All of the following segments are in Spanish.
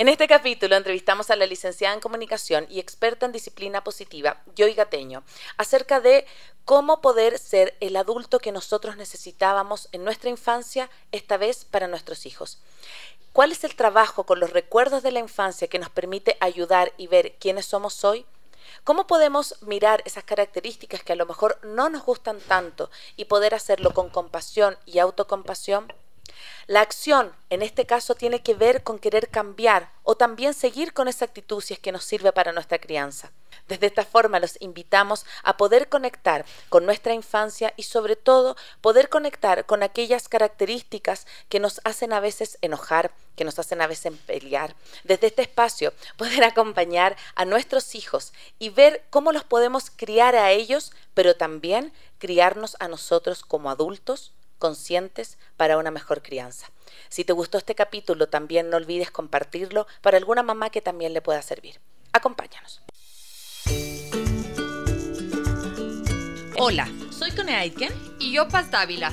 En este capítulo entrevistamos a la licenciada en comunicación y experta en disciplina positiva, Joy Gateño, acerca de cómo poder ser el adulto que nosotros necesitábamos en nuestra infancia, esta vez para nuestros hijos. ¿Cuál es el trabajo con los recuerdos de la infancia que nos permite ayudar y ver quiénes somos hoy? ¿Cómo podemos mirar esas características que a lo mejor no nos gustan tanto y poder hacerlo con compasión y autocompasión? La acción, en este caso, tiene que ver con querer cambiar o también seguir con esa actitud si es que nos sirve para nuestra crianza. Desde esta forma los invitamos a poder conectar con nuestra infancia y sobre todo poder conectar con aquellas características que nos hacen a veces enojar, que nos hacen a veces pelear. Desde este espacio poder acompañar a nuestros hijos y ver cómo los podemos criar a ellos, pero también criarnos a nosotros como adultos conscientes para una mejor crianza. Si te gustó este capítulo, también no olvides compartirlo para alguna mamá que también le pueda servir. Acompáñanos. Hola, soy Cone Aitken y yo Paz Dávila.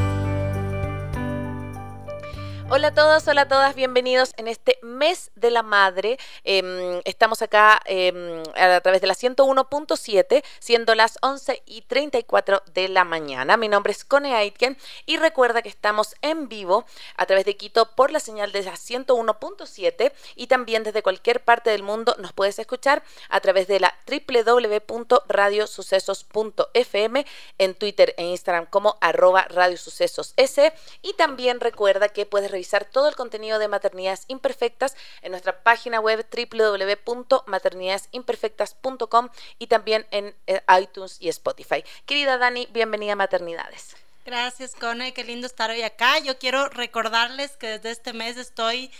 Hola a todos, hola a todas, bienvenidos en este mes de la madre. Em, estamos acá em, a través de la 101.7, siendo las 11 y 34 de la mañana. Mi nombre es Cone Aitken y recuerda que estamos en vivo a través de Quito por la señal de la 101.7 y también desde cualquier parte del mundo nos puedes escuchar a través de la www.radiosucesos.fm en Twitter e Instagram como arroba radiosucesos S y también recuerda que puedes todo el contenido de Maternidades Imperfectas en nuestra página web www.maternidadesimperfectas.com y también en eh, iTunes y Spotify. Querida Dani, bienvenida a Maternidades. Gracias, Cone. Qué lindo estar hoy acá. Yo quiero recordarles que desde este mes estoy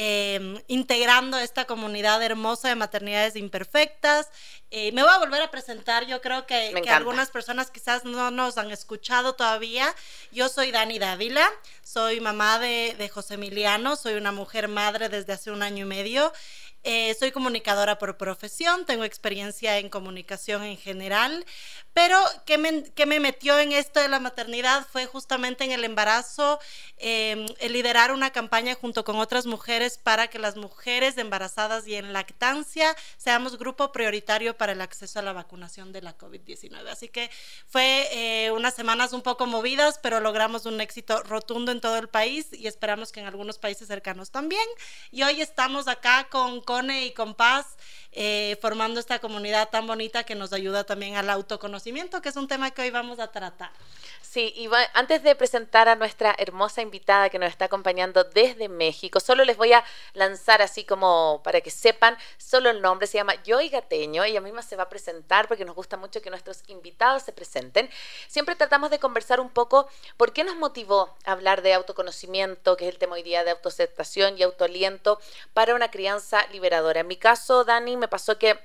Em, integrando esta comunidad hermosa de maternidades imperfectas. Eh, me voy a volver a presentar, yo creo que, algunas personas quizás no nos han escuchado todavía. Yo soy Dani Dávila, soy mamá de, de José Emiliano, soy una mujer madre desde hace un año y medio. Eh, soy comunicadora por profesión, tengo experiencia en comunicación en general, pero ¿qué me, me metió en esto de la maternidad? Fue justamente en el embarazo, em, el liderar una campaña junto con otras mujeres para que las mujeres embarazadas y en lactancia seamos grupo prioritario para el acceso a la vacunación de la COVID-19. Así que fue eh, unas semanas un poco movidas, pero logramos un éxito rotundo en todo el país y esperamos que en algunos países cercanos también. Y hoy estamos acá con y con Paz, eh, formando esta comunidad tan bonita que nos ayuda también al autoconocimiento, que es un tema que hoy vamos a tratar. Sí, y antes de presentar a nuestra hermosa invitada que nos está acompañando desde México, solo les voy a lanzar así como para que sepan solo el nombre, se llama Joy Gateño, ella misma se va a presentar porque nos gusta mucho que nuestros invitados se presenten. Siempre tratamos de conversar un poco por qué nos motivó hablar de autoconocimiento, que es el tema hoy día de autoaceptación y autoaliento para una crianza liberadora. En mi caso, Dani, me pasó que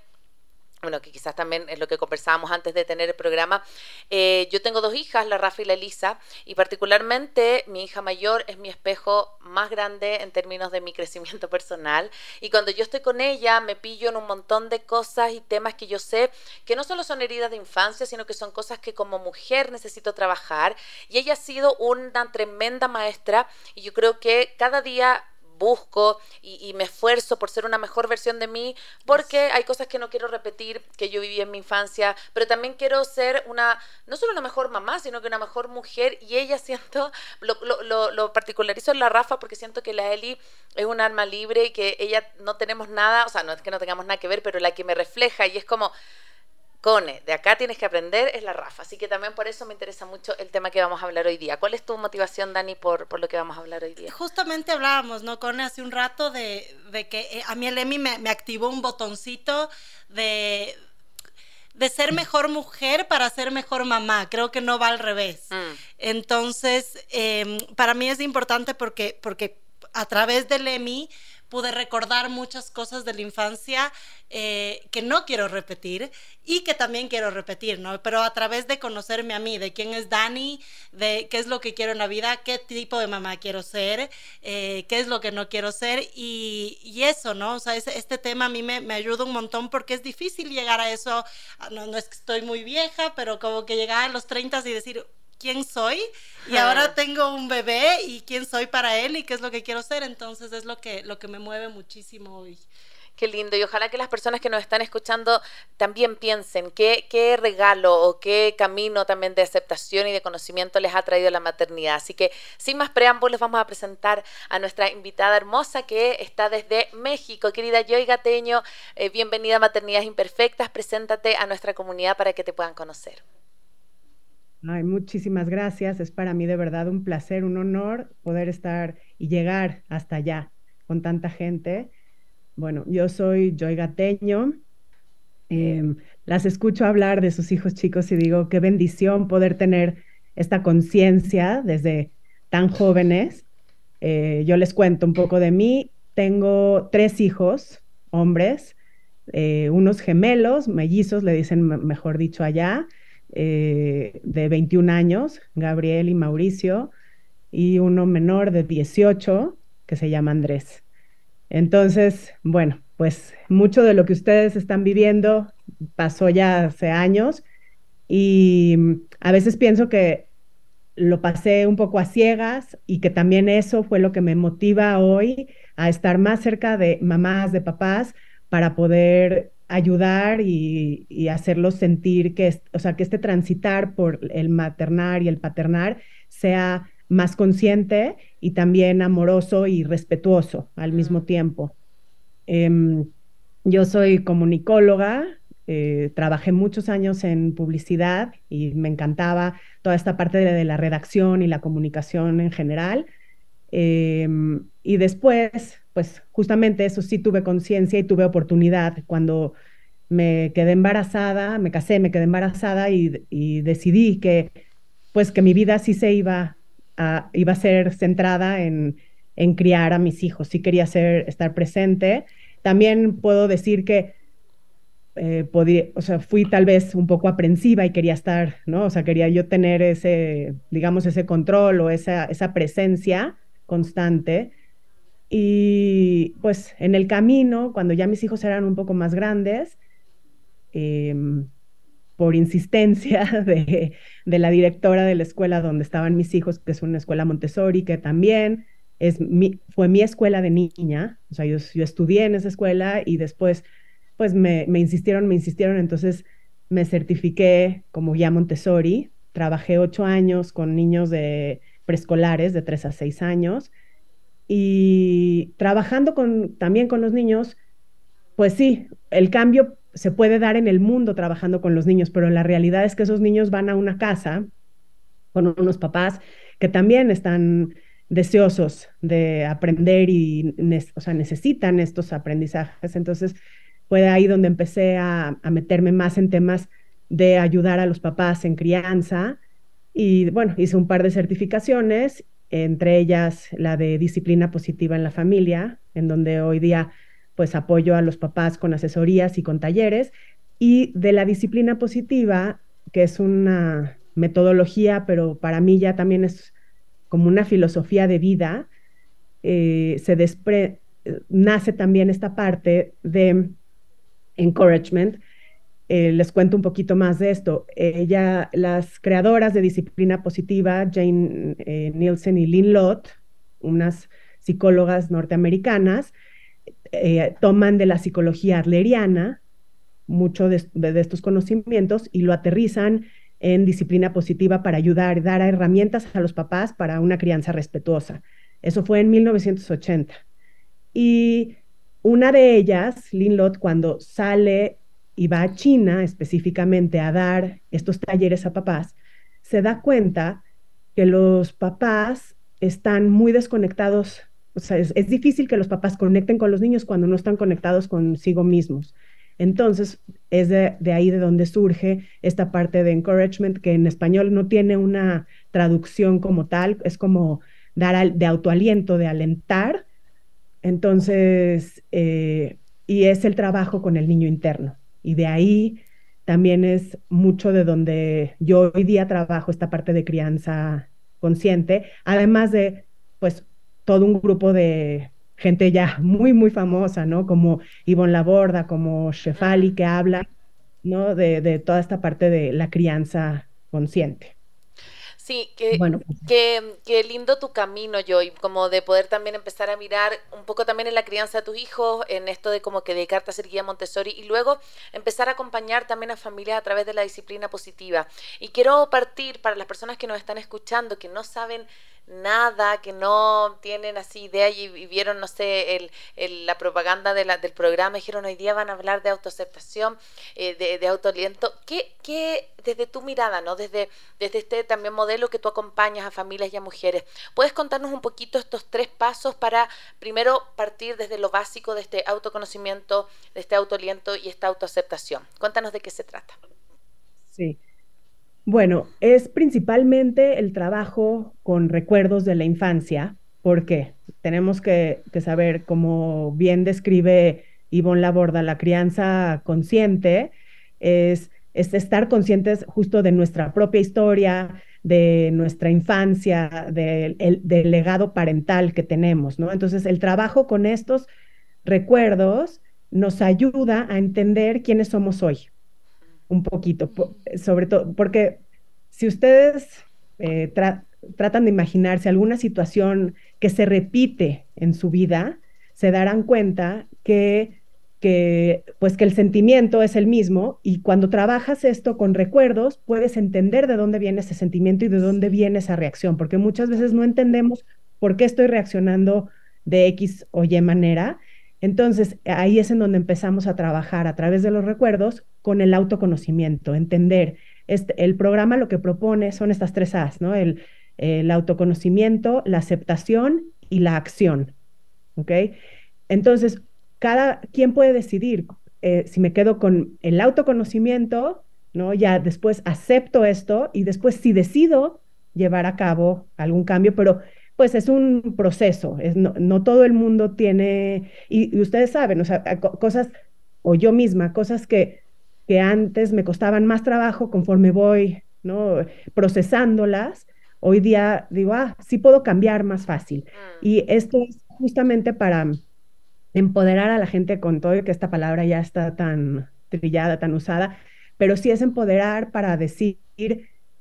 bueno, que quizás también es lo que conversábamos antes de tener el programa. Eh, yo tengo dos hijas, la Rafa y la Elisa, y particularmente mi hija mayor es mi espejo más grande en términos de mi crecimiento personal. Y cuando yo estoy con ella, me pillo en un montón de cosas y temas que yo sé que no solo son heridas de infancia, sino que son cosas que como mujer necesito trabajar. Y ella ha sido una tremenda maestra, y yo creo que cada día busco y, me esfuerzo por ser una mejor versión de mí, porque hay cosas que no quiero repetir que yo viví en mi infancia, pero también quiero ser una, no solo una mejor mamá, sino que una mejor mujer, y ella siento, lo, lo, lo, particularizo en la Rafa, porque siento que la Eli es un alma libre y que ella no tenemos nada, o sea, no es que no tengamos nada que ver, pero la que me refleja y es como Cone, de acá tienes que aprender, es la Rafa. Así que también por eso me interesa mucho el tema que vamos a hablar hoy día. ¿Cuál es tu motivación, Dani, por, por lo que vamos a hablar hoy día? Justamente hablábamos, ¿no, Cone? Hace un rato de, que eh, a mí el EMI me, me activó un botoncito de de ser mejor mujer para ser mejor mamá. Creo que no va al revés. Mm. Entonces, em, para mí es importante porque, porque a través del EMI pude recordar muchas cosas de la infancia eh, que no quiero repetir y que también quiero repetir, ¿no? Pero a través de conocerme a mí, de quién es Dani, de qué es lo que quiero en la vida, qué tipo de mamá quiero ser, eh, qué es lo que no quiero ser y, y eso, ¿no? O sea, este tema a mí me, me, ayuda un montón porque es difícil llegar a eso, no, no es que estoy muy vieja, pero como que llegar a los 30 y decir, quién soy y ahora tengo un bebé y quién soy para él y qué es lo que quiero ser. Entonces es lo que, lo que me mueve muchísimo hoy. Qué lindo. Y ojalá que las personas que nos están escuchando también piensen qué, qué regalo o qué camino también de aceptación y de conocimiento les ha traído la maternidad. Así que sin más preámbulos vamos a presentar a nuestra invitada hermosa que está desde México. Querida Joy Gateño, eh, bienvenida a Maternidades Imperfectas. Preséntate a nuestra comunidad para que te puedan conocer. Ay, muchísimas gracias. Es para mí de verdad un placer, un honor poder estar y llegar hasta allá con tanta gente. Bueno, yo soy Joy Gateño. Em, las escucho hablar de sus hijos chicos y digo, qué bendición poder tener esta conciencia desde tan jóvenes. Eh, yo les cuento un poco de mí. Tengo tres hijos, hombres, eh, unos gemelos, mellizos, le dicen mejor dicho allá, eh, de 21 años, Gabriel y Mauricio, y uno menor de 18 que se llama Andrés. Entonces, bueno, pues mucho de lo que ustedes están viviendo pasó ya hace años y a veces pienso que lo pasé un poco a ciegas y que también eso fue lo que me motiva hoy a estar más cerca de mamás, de papás, para poder ayudar y, hacerlos sentir que, o sea, que este transitar por el maternar y el paternar sea más consciente y también amoroso y respetuoso al mismo tiempo. Em, yo soy comunicóloga, eh, trabajé muchos años en publicidad y me encantaba toda esta parte de, la redacción y la comunicación en general. Em, y después pues justamente eso sí tuve conciencia y tuve oportunidad cuando me quedé embarazada, me casé, me quedé embarazada y, decidí que pues que mi vida sí se iba a, iba a ser centrada en, en criar a mis hijos, sí quería ser, estar presente. También puedo decir que eh, o sea, fui tal vez un poco aprensiva y quería estar, ¿no? O sea, quería yo tener ese, digamos, ese control o esa, esa presencia constante. Y pues en el camino, cuando ya mis hijos eran un poco más grandes, em, por insistencia de, la directora de la escuela donde estaban mis hijos, que es una escuela Montessori, que también es fue mi escuela de niña, o sea, yo, estudié en esa escuela y después pues me, me insistieron, me insistieron, entonces me certifiqué como guía Montessori, trabajé ocho años con niños de preescolares de tres a seis años y trabajando con, también con los niños, pues sí, el cambio se puede dar en el mundo trabajando con los niños, pero la realidad es que esos niños van a una casa con unos papás que también están deseosos de aprender y o sea, necesitan estos aprendizajes. Entonces, fue ahí donde empecé a, meterme más en temas de ayudar a los papás en crianza. Y bueno, hice un par de certificaciones entre ellas la de disciplina positiva en la familia, en donde hoy día pues apoyo a los papás con asesorías y con talleres, y de la disciplina positiva, que es una metodología, pero para mí ya también es como una filosofía de vida, eh, se despre nace también esta parte de encouragement, eh, les cuento un poquito más de esto. Ella, las creadoras de disciplina positiva, Jane eh, Nielsen y Lynn Lott, unas psicólogas norteamericanas, eh, toman de la psicología adleriana mucho de, estos conocimientos y lo aterrizan en disciplina positiva para ayudar, dar herramientas a los papás para una crianza respetuosa. Eso fue en 1980. Y una de ellas, Lynn Lott, cuando sale y va a China específicamente a dar estos talleres a papás, se da cuenta que los papás están muy desconectados, o sea, es, difícil que los papás conecten con los niños cuando no están conectados consigo mismos. Entonces, es de, ahí de donde surge esta parte de encouragement, que en español no tiene una traducción como tal, es como dar de autoaliento, de alentar. Entonces, eh, y es el trabajo con el niño interno. Y de ahí también es mucho de donde yo hoy día trabajo esta parte de crianza consciente, además de, pues, todo un grupo de gente ya muy, muy famosa, ¿no? Como Ivonne Laborda, como Shefali, que habla, ¿no? De, de toda esta parte de la crianza consciente. Sí, que, bueno, pues, que, lindo tu camino, Joy, como de poder también empezar a mirar un poco también en la crianza de tus hijos, en esto de como que dedicarte a ser guía Montessori y luego empezar a acompañar también a familias a través de la disciplina positiva. Y quiero partir para las personas que nos están escuchando, que no saben nada, que no tienen así idea y, vieron, no sé, el, la propaganda de la, del programa, dijeron hoy día van a hablar de autoaceptación, eh, de, de autoaliento. ¿Qué, ¿Qué, desde tu mirada, ¿no? Desde, desde este también modelo que tú acompañas a familias y a mujeres, puedes contarnos un poquito estos tres pasos para primero partir desde lo básico de este autoconocimiento, de este autoaliento y esta autoaceptación? Cuéntanos de qué se trata. Sí. Bueno, es principalmente el trabajo con recuerdos de la infancia, porque tenemos que, saber, como bien describe Ivonne Laborda, la crianza consciente es, estar conscientes justo de nuestra propia historia, de nuestra infancia, del legado parental que tenemos, ¿no? Entonces, el trabajo con estos recuerdos nos ayuda a entender quiénes somos hoy un poquito, sobre todo, porque si ustedes eh, tratan de imaginarse alguna situación que se repite en su vida, se darán cuenta que, que, pues que el sentimiento es el mismo y cuando trabajas esto con recuerdos, puedes entender de dónde viene ese sentimiento y de dónde viene esa reacción, porque muchas veces no entendemos por qué estoy reaccionando de X o Y manera entonces, ahí es en donde empezamos a trabajar a través de los recuerdos con el autoconocimiento, entender. Este, el programa lo que propone son estas tres A's, ¿no? El, autoconocimiento, la aceptación y la acción. ¿Ok? Entonces, cada quien puede decidir eh, si me quedo con el autoconocimiento, ¿no? Ya después acepto esto y después si decido llevar a cabo algún cambio, pero pues es un proceso, es, no, todo el mundo tiene, y, ustedes saben, o sea, cosas, o yo misma, cosas que, que antes me costaban más trabajo conforme voy, ¿no? Procesándolas, hoy día digo, ah, sí puedo cambiar más fácil. Mm. Y esto es justamente para empoderar a la gente con todo, que esta palabra ya está tan trillada, tan usada, pero sí es empoderar para decir,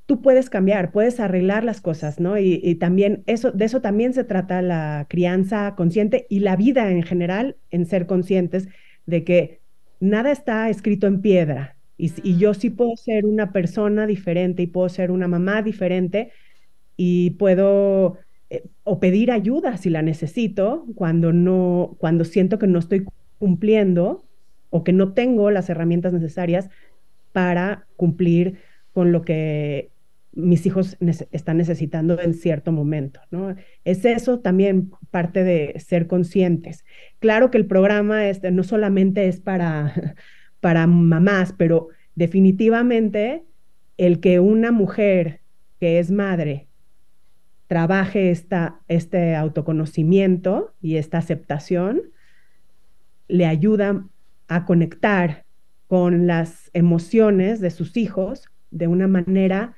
tú puedes cambiar, puedes arreglar las cosas, ¿no? Y, también eso, de eso también se trata la crianza consciente y la vida en general, en ser conscientes de que nada está escrito en piedra. Y, yo sí puedo ser una persona diferente y puedo ser una mamá diferente y puedo eh, o pedir ayuda si la necesito cuando no, cuando siento que no estoy cumpliendo o que no tengo las herramientas necesarias para cumplir con lo que mis hijos están necesitando en cierto momento, ¿no? Es eso también parte de ser conscientes. Claro que el programa este, no solamente es para, para mamás, pero definitivamente el que una mujer que es madre trabaje esta, este autoconocimiento y esta aceptación, le ayuda a conectar con las emociones de sus hijos de una manera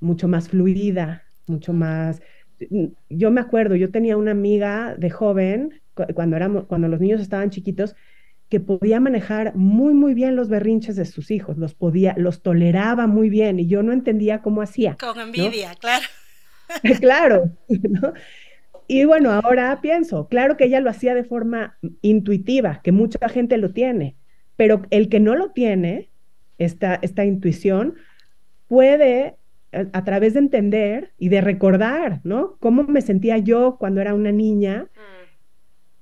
mucho más fluida, mucho más... Yo me acuerdo, yo tenía una amiga de joven, cuando, éramos, cuando los niños estaban chiquitos, que podía manejar muy, muy bien los berrinches de sus hijos, los podía, los toleraba muy bien y yo no entendía cómo hacía. Con envidia, claro. claro, Y bueno, ahora pienso, claro que ella lo hacía de forma intuitiva, que mucha gente lo tiene, pero el que no lo tiene, esta, esta intuición, puede a, través de entender y de recordar, ¿no? Cómo me sentía yo cuando era una niña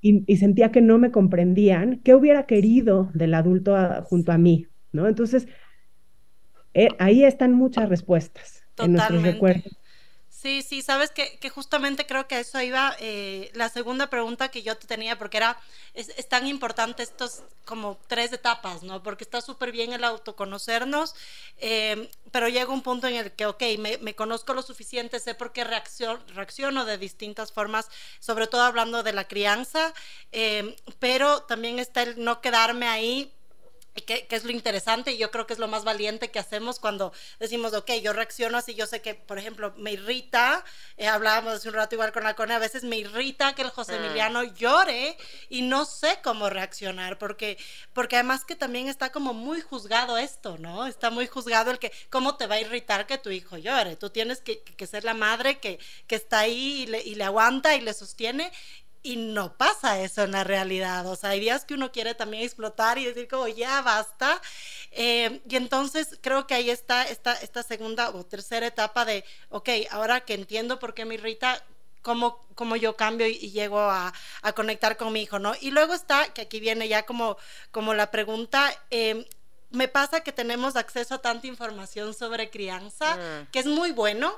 mm. y, sentía que no me comprendían, qué hubiera querido del adulto junto a mí, ¿no? Entonces, eh, ahí están muchas respuestas en nuestros recuerdos. Sí, sí, sabes que, justamente creo que eso iba eh, la segunda pregunta que yo te tenía, porque era, es, tan importante estos como tres etapas, ¿no? Porque está súper bien el autoconocernos, eh, pero llega un punto en el que, ok, me, me conozco lo suficiente, sé por qué reacciono, reacciono de distintas formas, sobre todo hablando de la crianza, eh, pero también está el no quedarme ahí que, es lo interesante y yo creo que es lo más valiente que hacemos cuando decimos, ok, yo reacciono así, yo sé que, por ejemplo, me irrita, eh, hablábamos hace un rato igual con la Cone, a veces me irrita que el José mm. Emiliano llore y no sé cómo reaccionar, porque, porque además que también está como muy juzgado esto, ¿no? Está muy juzgado el que, ¿cómo te va a irritar que tu hijo llore? Tú tienes que, que ser la madre que, que está ahí y le, y le aguanta y le sostiene y no pasa eso en la realidad. O sea, hay días que uno quiere también explotar y decir como ya basta. Eh, y entonces creo que ahí está esta, esta segunda o tercera etapa de, ok, ahora que entiendo por qué me irrita, cómo, cómo yo cambio y, llego a, a, conectar con mi hijo, ¿no? Y luego está, que aquí viene ya como, como la pregunta, eh, me pasa que tenemos acceso a tanta información sobre crianza, mm. que es muy bueno,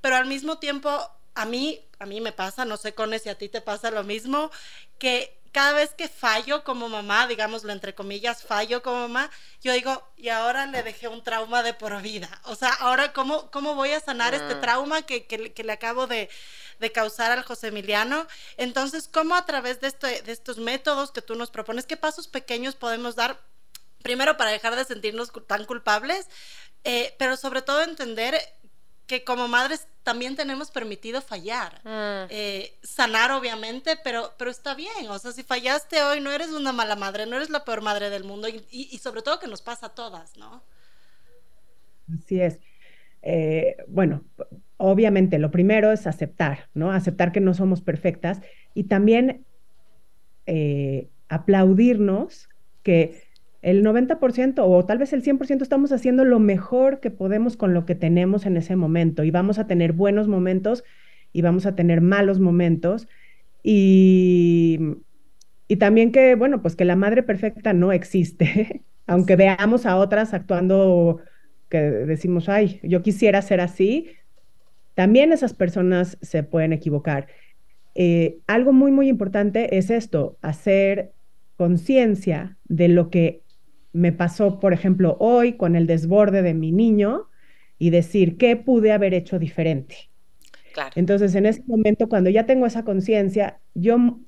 pero al mismo tiempo a mí, a mí me pasa, no sé, con si a ti te pasa lo mismo, que cada vez que fallo como mamá, digámoslo entre comillas, fallo como mamá, yo digo, y ahora le dejé un trauma de por vida. O sea, ahora, ¿cómo, cómo voy a sanar este mm. trauma que, que, le acabo de, de, causar al José Emiliano? Entonces, ¿cómo a través de, este, de estos métodos que tú nos propones, qué pasos pequeños podemos dar? Primero, para dejar de sentirnos tan culpables, eh, pero sobre todo entender que como madres también tenemos permitido fallar. Mm. Eh, sanar, obviamente, pero, pero está bien. O sea, si fallaste hoy, no eres una mala madre, no eres la peor madre del mundo y, y, sobre todo que nos pasa a todas, ¿no? Así es. Eh, bueno, obviamente lo primero es aceptar, ¿no? Aceptar que no somos perfectas y también eh, aplaudirnos que el 90% o tal vez el 100% estamos haciendo lo mejor que podemos con lo que tenemos en ese momento y vamos a tener buenos momentos y vamos a tener malos momentos y, y también que, bueno, pues que la madre perfecta no existe, aunque veamos a otras actuando que decimos, ay, yo quisiera ser así, también esas personas se pueden equivocar. Eh, algo muy, muy importante es esto, hacer conciencia de lo que me pasó, por ejemplo, hoy con el desborde de mi niño y decir, ¿qué pude haber hecho diferente? Claro. Entonces, en ese momento, cuando ya tengo esa conciencia, yo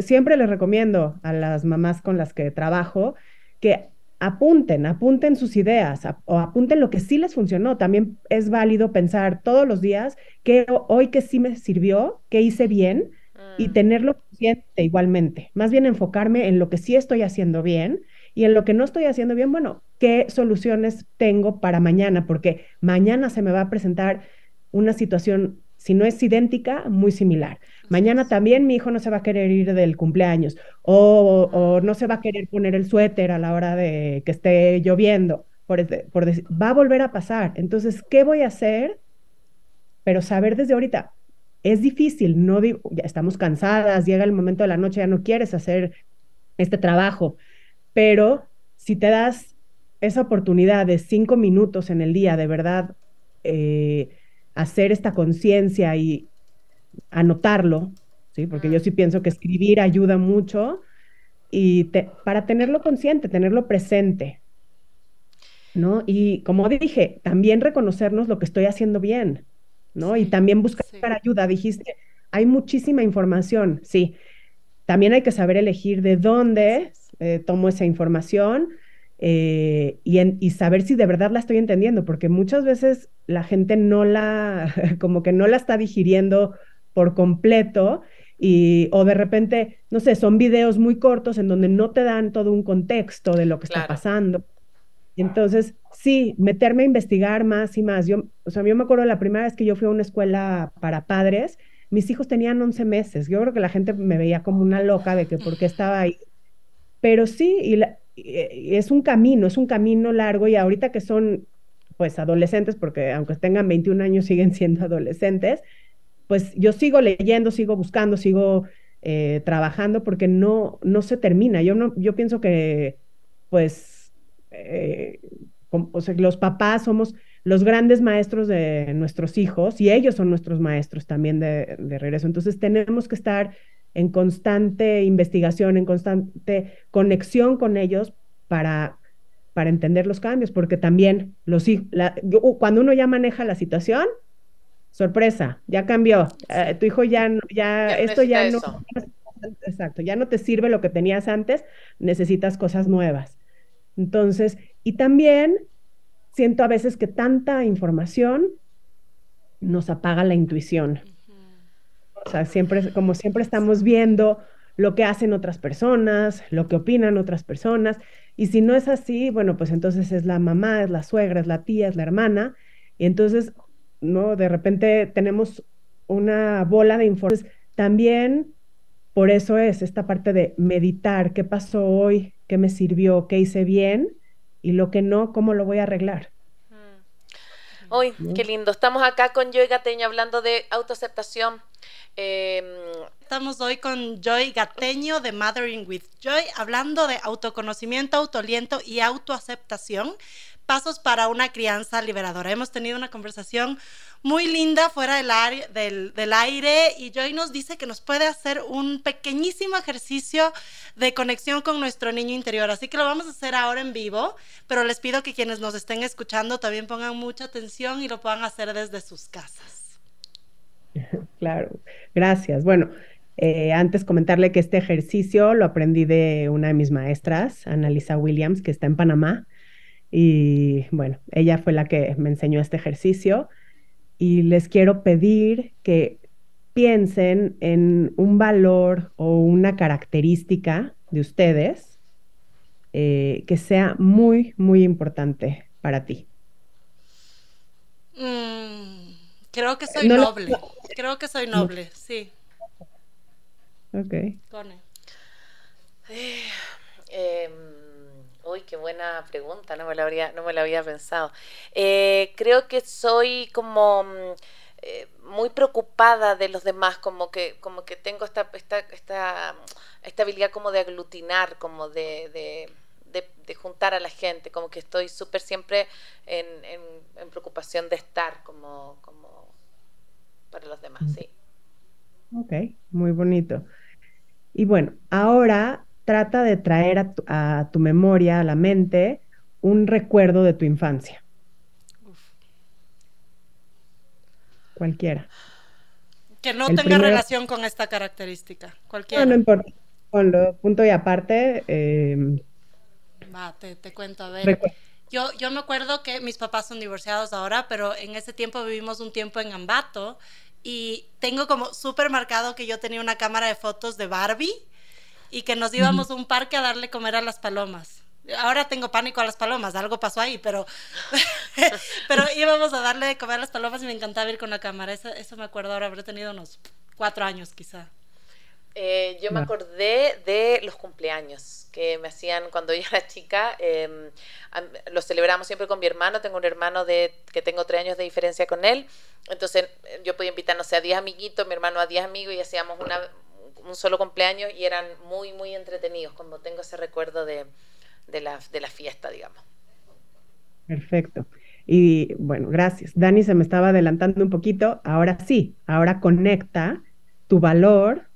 siempre les recomiendo a las mamás con las que trabajo que apunten, apunten sus ideas o apunten lo que sí les funcionó. También es válido pensar todos los días que hoy que sí me sirvió, que hice bien y mm. tenerlo consciente igualmente. Más bien enfocarme en lo que sí estoy haciendo bien y en lo que no estoy haciendo bien, bueno, ¿qué soluciones tengo para mañana? Porque mañana se me va a presentar una situación, si no es idéntica, muy similar. Mañana también mi hijo no se va a querer ir del cumpleaños o, no se va a querer poner el suéter a la hora de que esté lloviendo. Por, por va a volver a pasar. Entonces, ¿qué voy a hacer? Pero saber desde ahorita, es difícil, no digo, ya estamos cansadas, llega el momento de la noche, ya no quieres hacer este trabajo, pero si te das esa oportunidad de cinco minutos en el día, de verdad, eh, hacer esta conciencia y anotarlo, ¿sí? porque yo sí pienso que escribir ayuda mucho y para tenerlo consciente, tenerlo presente. ¿no? Y como dije, también reconocernos lo que estoy haciendo bien, ¿no? y también buscar ayuda. Dijiste, hay muchísima información, sí. También hay que saber elegir de dónde eh, tomo esa información eh, y, saber si de verdad la estoy entendiendo, porque muchas veces la gente no la, como que no la está digiriendo por completo y, o de repente, no sé, son videos muy cortos en donde no te dan todo un contexto de lo que está pasando. Entonces, sí, meterme a investigar más y más. Yo, o sea, yo me acuerdo la primera vez que yo fui a una escuela para padres, mis hijos tenían 11 meses. Yo creo que la gente me veía como una loca de que por qué estaba ahí pero sí, y, es un camino, es un camino largo y ahorita que son pues adolescentes, porque aunque tengan 21 años siguen siendo adolescentes, pues yo sigo leyendo, sigo buscando, sigo eh, trabajando porque no, no se termina. Yo, no, yo pienso que pues eh, o sea, los papás somos los grandes maestros de nuestros hijos y ellos son nuestros maestros también de, de regreso. Entonces tenemos que estar en constante investigación, en constante conexión con ellos para, para entender los cambios, porque también los la, cuando uno ya maneja la situación, sorpresa, ya cambió, eh, tu hijo ya, ya, esto ya no, exacto, ya no te sirve lo que tenías antes, necesitas cosas nuevas. Entonces, y también siento a veces que tanta información nos apaga la intuición. O sea, siempre, como siempre estamos viendo lo que hacen otras personas, lo que opinan otras personas, y si no es así, bueno, pues entonces es la mamá, es la suegra, es la tía, es la hermana, y entonces, ¿no? De repente tenemos una bola de información. También por eso es esta parte de meditar, qué pasó hoy, qué me sirvió, qué hice bien, y lo que no, cómo lo voy a arreglar. Uy, qué lindo. Estamos acá con Joy Gateño hablando de autoaceptación. Em, Estamos hoy con Joy Gateño de Mothering with Joy, hablando de autoconocimiento, autoliento y autoaceptación. Pasos para una crianza liberadora. Hemos tenido una conversación muy linda fuera del, aire, y Joy nos dice que nos puede hacer un pequeñísimo ejercicio de conexión con nuestro niño interior. Así que lo vamos a hacer ahora en vivo, pero les pido que quienes nos estén escuchando también pongan mucha atención y lo puedan hacer desde sus casas. Claro, gracias. Bueno, eh, antes comentarle que este ejercicio lo aprendí de una de mis maestras, Annalisa Williams, que está en Panamá. Y bueno, ella fue la que me enseñó este ejercicio y les quiero pedir que piensen en un valor o una característica de ustedes eh, que sea muy, muy importante para ti. Mm, creo que soy noble. Creo que soy noble, sí. Ok. Eh, em, Uy, qué buena pregunta, no me la habría, no me la había pensado. Eh, creo que soy como mm, eh, muy preocupada de los demás, como que, como que tengo esta, esta, esta, esta habilidad como de aglutinar, como de, de, de, juntar a la gente, como que estoy súper siempre en, en, preocupación de estar como, como para los demás, sí. Ok, muy bonito. Y bueno, ahora trata de traer a tu, memoria, a la mente, un recuerdo de tu infancia. Cualquiera. Que no tenga relación con esta característica. Cualquiera. No, no importa. Ponlo punto y aparte. Em, Va, te, cuento, a ver. Yo, yo me acuerdo que mis papás son divorciados ahora, pero en ese tiempo vivimos un tiempo en Ambato y tengo como súper marcado que yo tenía una cámara de fotos de Barbie y que nos íbamos a un parque a darle comer a las palomas. Ahora tengo pánico a las palomas, algo pasó ahí, pero, pero íbamos a darle de comer a las palomas y me encantaba ir con la cámara. Eso, eso me acuerdo ahora, habré tenido unos cuatro años quizá. Eh, yo me acordé de los cumpleaños que me hacían cuando yo era chica. Eh, los celebramos siempre con mi hermano. Tengo un hermano de que tengo tres años de diferencia con él. Entonces yo podía invitar, no sé, a 10 amiguitos, mi hermano a 10 amigos y hacíamos una, un solo cumpleaños y eran muy, muy entretenidos, como tengo ese recuerdo de, de, la, de la fiesta, digamos. Perfecto. Y bueno, gracias. Dani se me estaba adelantando un poquito. Ahora sí, ahora conecta tu valor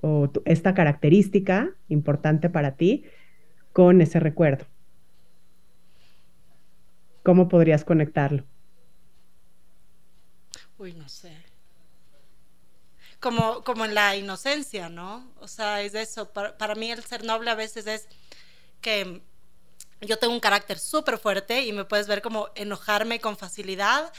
o esta característica importante para ti con ese recuerdo. ¿Cómo podrías conectarlo? Uy, no sé como, como en la inocencia, ¿no? O sea, es eso. Para, mí el ser noble a veces es que yo tengo un carácter súper fuerte y me puedes ver como enojarme con facilidad,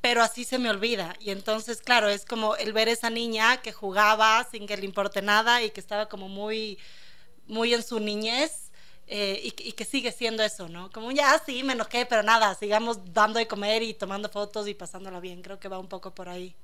pero así se me olvida. Y entonces, claro, es como el ver esa niña que jugaba sin que le importe nada y que estaba como muy, muy en su niñez. Eh, y, y, que sigue siendo eso, ¿no? Como ya sí, me enojé, pero nada, sigamos dando de comer y tomando fotos y pasándola bien. Creo que va un poco por ahí.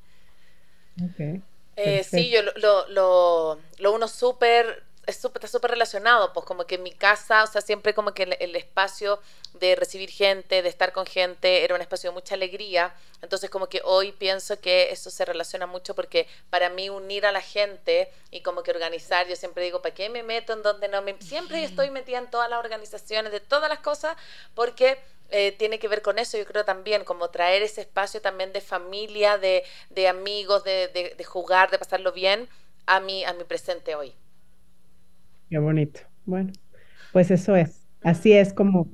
Eh, sí, yo lo, lo, lo uno súper está súper relacionado, pues como que en mi casa, o sea, siempre como que el, espacio de recibir gente, de estar con gente, era un espacio de mucha alegría. Entonces como que hoy pienso que eso se relaciona mucho porque para mí unir a la gente y como que organizar, yo siempre digo, ¿para qué me meto en donde no me... Siempre estoy metida en todas las organizaciones de todas las cosas porque... Eh, tiene que ver con eso, yo creo también, como traer ese espacio también de familia, de, de amigos, de, de, de jugar, de pasarlo bien a mi, a mi presente hoy. Qué bonito. Bueno, pues eso es. Así es como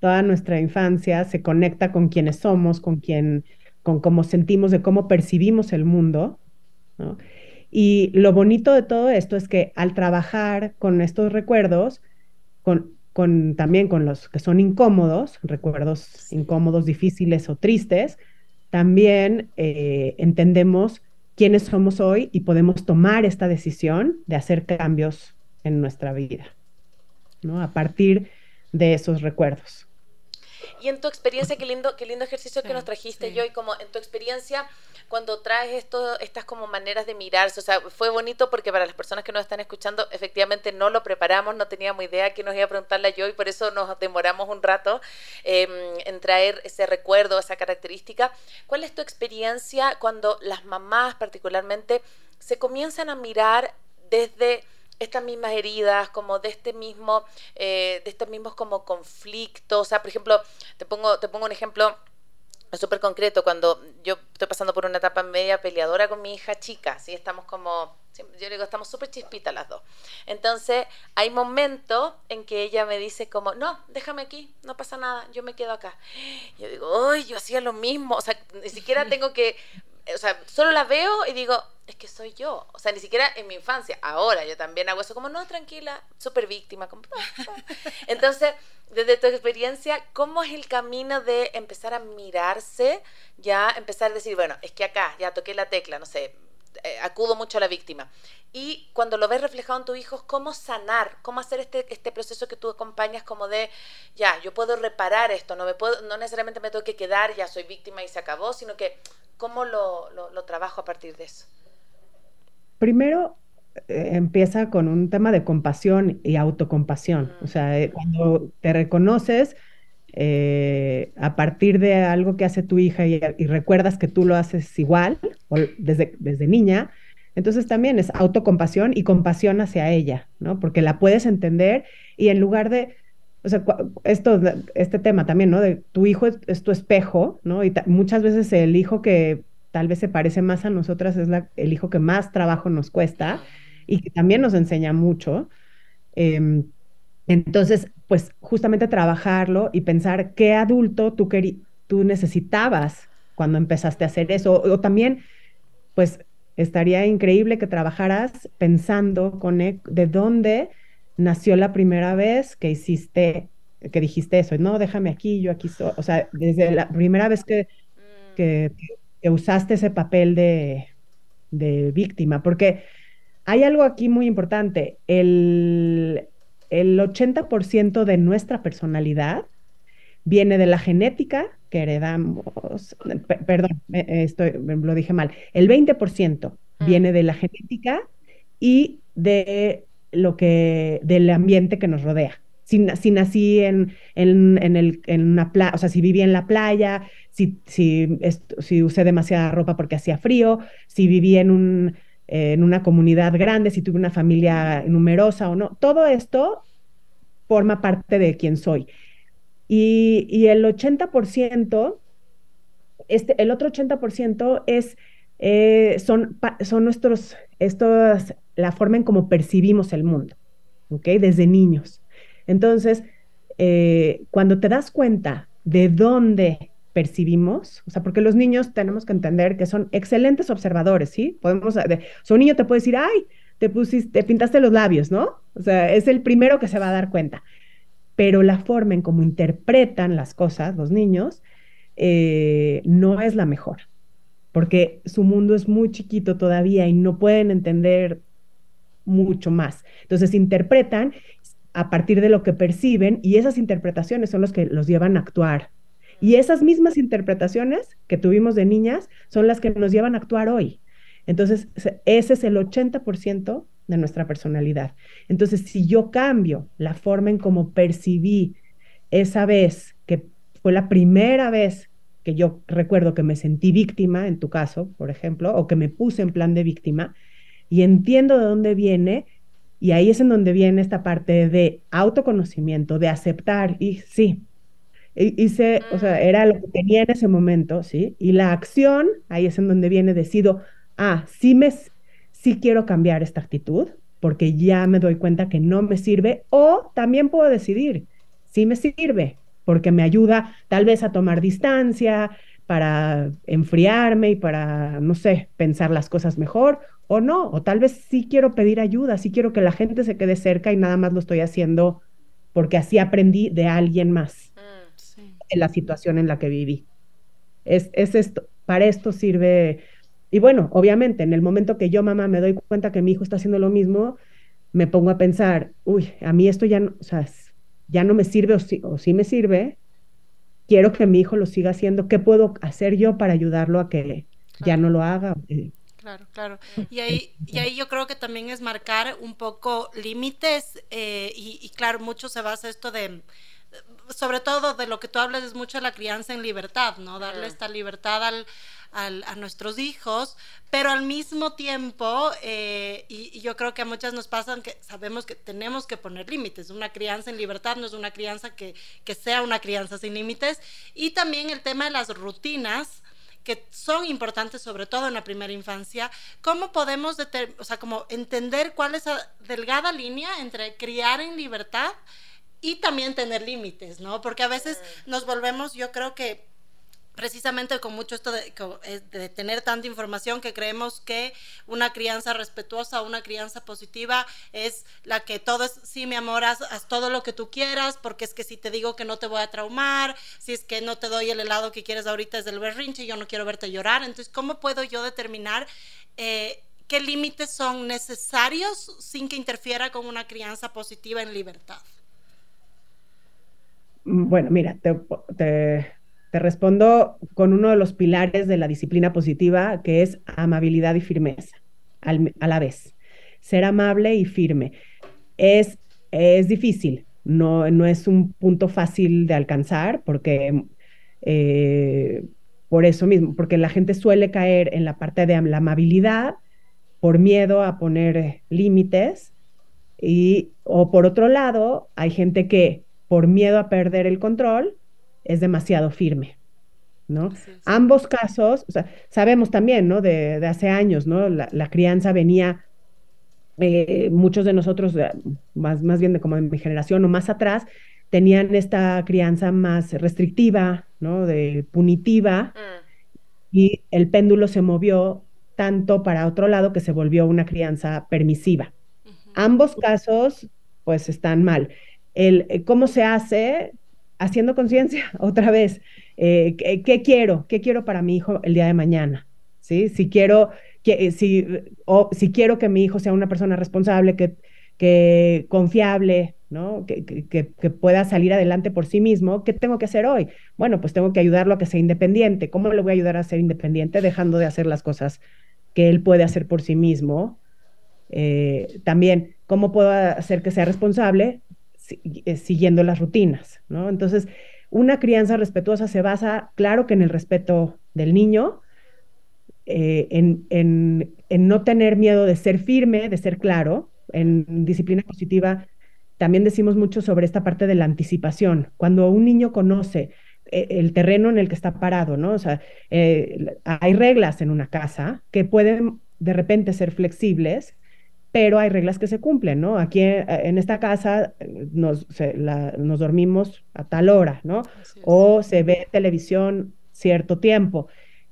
toda nuestra infancia se conecta con quienes somos, con quien, con cómo sentimos, de cómo percibimos el mundo. Y lo bonito de todo esto es que al trabajar con estos recuerdos, con, también con los que son incómodos, recuerdos incómodos, difíciles o tristes, también eh, entendemos quiénes somos hoy y podemos tomar esta decisión de hacer cambios en nuestra vida, ¿no? A partir de esos recuerdos. Y en tu experiencia, qué lindo, qué lindo ejercicio que nos trajiste yo, y como en tu experiencia, cuando traes esto, estas como maneras de mirarse, o sea, fue bonito porque para las personas que nos están escuchando, efectivamente no lo preparamos, no teníamos idea que nos iba a preguntarle yo y por eso nos demoramos un rato em, en traer ese recuerdo, esa característica. ¿Cuál es tu experiencia cuando las mamás particularmente se comienzan a mirar desde estas mismas heridas, como de este mismo, eh, de estos mismos como conflictos. O sea, por ejemplo, te pongo, te pongo un ejemplo súper concreto, cuando yo estoy pasando por una etapa media peleadora con mi hija chica, ¿sí? Estamos como, yo digo, estamos súper chispitas las dos. Entonces, hay momentos en que ella me dice como, no, déjame aquí, no pasa nada, yo me quedo acá. Yo digo, ay, yo hacía lo mismo, o sea, ni siquiera tengo que o sea, solo la veo y digo, es que soy yo. O sea, ni siquiera en mi infancia. Ahora yo también hago eso como, no, tranquila, súper víctima. Entonces, desde tu experiencia, ¿cómo es el camino de empezar a mirarse? Ya empezar a decir, bueno, es que acá ya toqué la tecla, no sé, eh, acudo mucho a la víctima. Y cuando lo ves reflejado en tu hijo, ¿cómo sanar? ¿Cómo hacer este, este proceso que tú acompañas como de, ya, yo puedo reparar esto, no, me puedo, no necesariamente me tengo que quedar, ya soy víctima y se acabó, sino que, ¿cómo lo, lo, trabajo a partir de eso? Primero, eh, empieza con un tema de compasión y autocompasión. O sea, eh, cuando te reconoces eh, a partir de algo que hace tu hija y, recuerdas que tú lo haces igual o desde, desde niña, entonces también es autocompasión y compasión hacia ella, ¿no? Porque la puedes entender y en lugar de, o sea, esto, este tema también, ¿no? De tu hijo es, tu espejo, ¿no? Y muchas veces el hijo que tal vez se parece más a nosotras es el hijo que más trabajo nos cuesta y que también nos enseña mucho. Em, entonces, pues justamente trabajarlo y pensar qué adulto tú, tú necesitabas cuando empezaste a hacer eso. O, también, pues estaría increíble que trabajaras pensando con e, de dónde nació la primera vez que hiciste, que dijiste eso, no, déjame aquí, yo aquí soy. O sea, desde la primera vez que, que, usaste ese papel de, de víctima, porque hay algo aquí muy importante. El, el 80% de nuestra personalidad viene de la genética que heredamos, perdón, estoy, lo dije mal, el 20% mm. viene de la genética y de lo que, del ambiente que nos rodea. Si, nací en, en, el, en una playa, o sea, si viví en la playa, si, si, usé demasiada ropa porque hacía frío, si viví en un, en una comunidad grande, si tuve una familia numerosa o no. Todo esto forma parte de quien soy. Y, el 80%, este, el otro 80% es, eh, son, son nuestros, estos, la forma en cómo percibimos el mundo, ¿ok? Desde niños. Entonces, eh, cuando te das cuenta de dónde percibimos, o sea, porque los niños tenemos que entender que son excelentes observadores, ¿sí? Podemos, de, o un niño te puede decir, ay, te pusiste, te pintaste los labios, ¿no? O sea, es el primero que se va a dar cuenta. Pero la forma en cómo interpretan las cosas los niños eh, no es la mejor, porque su mundo es muy chiquito todavía y no pueden entender mucho más. Entonces interpretan a partir de lo que perciben y esas interpretaciones son los que los llevan a actuar y esas mismas interpretaciones que tuvimos de niñas son las que nos llevan a actuar hoy. Entonces, ese es el 80% de nuestra personalidad. Entonces, si yo cambio la forma en cómo percibí esa vez, que fue la primera vez que yo recuerdo que me sentí víctima, en tu caso, por ejemplo, o que me puse en plan de víctima, y entiendo de dónde viene, y ahí es en donde viene esta parte de autoconocimiento, de aceptar, y sí, hice, o sea, era lo que tenía en ese momento, ¿sí? Y la acción, ahí es en donde viene, decido, ah, sí me, sí quiero cambiar esta actitud, porque ya me doy cuenta que no me sirve, o también puedo decidir, sí me sirve, porque me ayuda tal vez a tomar distancia, para enfriarme y para, no sé, pensar las cosas mejor, o no, o tal vez sí quiero pedir ayuda, sí quiero que la gente se quede cerca y nada más lo estoy haciendo porque así aprendí de alguien más en la situación en la que viví. Es, es esto, para esto sirve, y bueno, obviamente en el momento que yo, mamá, me doy cuenta que mi hijo está haciendo lo mismo, me pongo a pensar, uy, a mí esto ya no, o sea, ya no me sirve o sí, o sí me sirve, quiero que mi hijo lo siga haciendo, ¿qué puedo hacer yo para ayudarlo a que ya no lo haga? Claro, claro. Y ahí, y ahí yo creo que también es marcar un poco límites eh, y, y, claro, mucho se basa esto de sobre todo de lo que tú hablas es mucho la crianza en libertad, ¿no? Darle esta libertad al, al, a nuestros hijos, pero al mismo tiempo, eh, y, y, yo creo que a muchas nos pasan que sabemos que tenemos que poner límites. Una crianza en libertad no es una crianza que, que sea una crianza sin límites. Y también el tema de las rutinas que son importantes sobre todo en la primera infancia, ¿cómo podemos o sea, como entender cuál es la delgada línea entre criar en libertad y también tener límites, ¿no? Porque a veces nos volvemos, yo creo que precisamente con mucho esto de, de, tener tanta información que creemos que una crianza respetuosa, una crianza positiva es la que todo es, sí, mi amor, haz, todo lo que tú quieras, porque es que si te digo que no te voy a traumar, si es que no te doy el helado que quieres ahorita es del berrinche, yo no quiero verte llorar, entonces, ¿cómo puedo yo determinar eh, qué límites son necesarios sin que interfiera con una crianza positiva en libertad? Bueno, mira, te, respondo con uno de los pilares de la disciplina positiva, que es amabilidad y firmeza, al, a la vez. Ser amable y firme. Es, es difícil, no, no es un punto fácil de alcanzar, porque eh, por eso mismo, porque la gente suele caer en la parte de la amabilidad por miedo a poner límites, y, o por otro lado, hay gente que por miedo a perder el control, es demasiado firme. ¿no? Ambos casos, o sea, sabemos también, ¿no? De, de hace años, ¿no? La, la crianza venía, eh, muchos de nosotros, más, más bien de como de mi generación o más atrás, tenían esta crianza más restrictiva, ¿no? De punitiva, mm. y el péndulo se movió tanto para otro lado que se volvió una crianza permisiva. Uh -huh. Ambos casos, pues, están mal el eh, cómo se hace haciendo conciencia otra vez. Eh, ¿qué, quiero? ¿Qué quiero para mi hijo el día de mañana? ¿Sí? Si quiero que, eh, si, o, si quiero que mi hijo sea una persona responsable, que, que confiable, ¿no? Que, que, que, pueda salir adelante por sí mismo, ¿qué tengo que hacer hoy? Bueno, pues tengo que ayudarlo a que sea independiente. ¿Cómo le voy a ayudar a ser independiente? Dejando de hacer las cosas que él puede hacer por sí mismo. Eh, también, ¿cómo puedo hacer que sea responsable? Eh, siguiendo las rutinas, ¿no? Entonces, una crianza respetuosa se basa, claro que en el respeto del niño, eh, en, en, en, no tener miedo de ser firme, de ser claro. En disciplina positiva también decimos mucho sobre esta parte de la anticipación. Cuando un niño conoce eh, el terreno en el que está parado, ¿no? O sea, hay reglas en una casa que pueden de repente ser flexibles pero hay reglas que se cumplen, ¿no? Aquí eh, en esta casa eh, nos, se, la, nos dormimos a tal hora, ¿no? O se ve televisión cierto tiempo.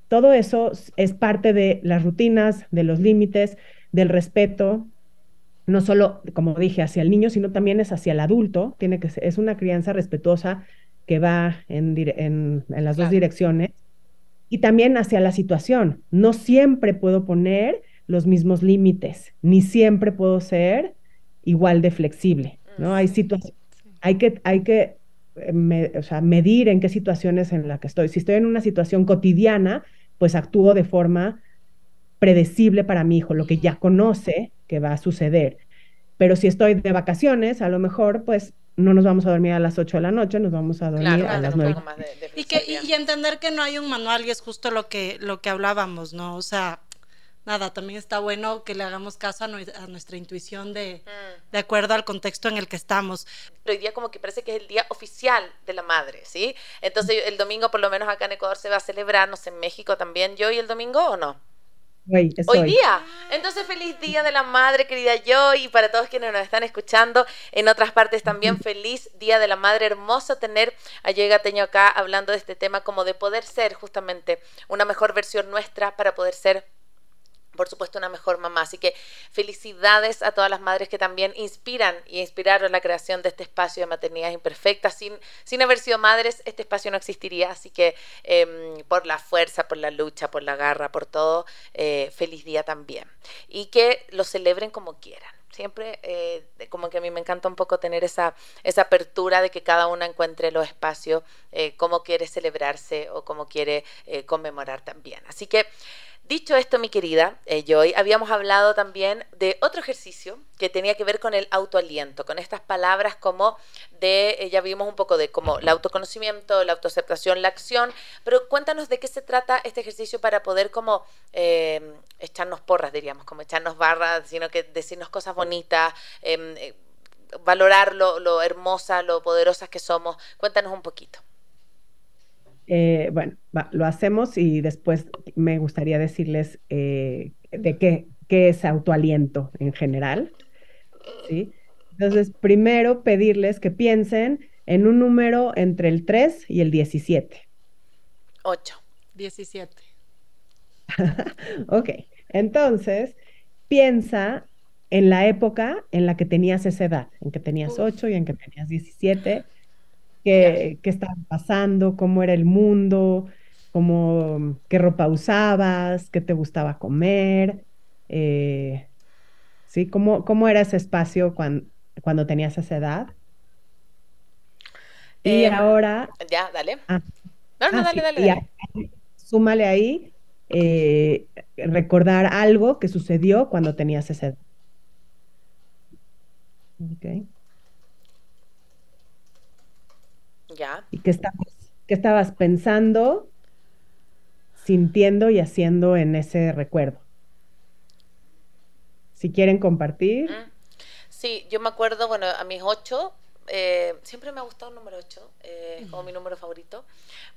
Todo eso es parte de las rutinas, de los límites, del respeto, no solo, como dije, hacia el niño, sino también es hacia el adulto. Tiene que ser, es una crianza respetuosa que va en, en, en las claro. dos direcciones. Y también hacia la situación. No siempre puedo poner los mismos límites, ni siempre puedo ser igual de flexible, ¿no? Hay situaciones, hay que, hay que eh, me, o sea, medir en qué situaciones en la que estoy. Si estoy en una situación cotidiana, pues actúo de forma predecible para mi hijo, lo que ya conoce, que va a suceder. Pero si estoy de vacaciones, a lo mejor, pues no nos vamos a dormir a las 8 de la noche, nos vamos a dormir a las 9. y, que, y, entender que no hay un manual y es justo lo que, lo que hablábamos, ¿no? O sea, nada, también está bueno que le hagamos caso a, nuestra intuición de, mm. de acuerdo al contexto en el que estamos. Pero hoy día como que parece que es el día oficial de la madre, ¿sí? Entonces el domingo por lo menos acá en Ecuador se va a celebrar, no sé, en México también, yo y el domingo o no? Hoy, hoy, día. Entonces, feliz día de la madre, querida yo, y para todos quienes nos están escuchando en otras partes también, feliz día de la madre. Hermoso tener a Yo Teño acá hablando de este tema, como de poder ser justamente una mejor versión nuestra para poder ser por supuesto, una mejor mamá. Así que felicidades a todas las madres que también inspiran y inspiraron la creación de este espacio de maternidad imperfecta. Sin, sin haber sido madres, este espacio no existiría. Así que em, por la fuerza, por la lucha, por la garra, por todo, eh, feliz día también. Y que lo celebren como quieran. Siempre eh, como que a mí me encanta un poco tener esa, esa apertura de que cada una encuentre los espacios eh, como quiere celebrarse o como quiere conmemorar también. Así que Dicho esto, mi querida eh, Joy, habíamos hablado también de otro ejercicio que tenía que ver con el autoaliento, con estas palabras como de, eh, ya vimos un poco de como el autoconocimiento, la autoaceptación, la acción, pero cuéntanos de qué se trata este ejercicio para poder como eh, echarnos porras, diríamos, como echarnos barras, sino que decirnos cosas bonitas, em, valorar lo, lo hermosa, lo poderosas que somos. Cuéntanos un poquito. Eh, bueno, lo hacemos y después me gustaría decirles eh, de qué, qué, es autoaliento en general. ¿sí? Entonces, primero pedirles que piensen en un número entre el 3 y el 17. 8. 17. ok, entonces piensa en la época en la que tenías esa edad, en que tenías 8 y en que tenías 17 qué, qué estaba pasando, cómo era el mundo, cómo, qué ropa usabas, qué te gustaba comer, eh, ¿sí? ¿Cómo, ¿Cómo, era ese espacio cuando, cuando tenías esa edad? Y em, ahora... Ya, dale. Ah, no, no, ah, dale, dale, dale. súmale ahí eh, recordar algo que sucedió cuando tenías esa edad. Okay. ¿Y qué estabas, qué estabas pensando, sintiendo y haciendo en ese recuerdo? Si quieren compartir. Mm. Sí, yo me acuerdo, bueno, a mis ocho, eh, siempre me ha gustado el número ocho, eh, es como mi número favorito,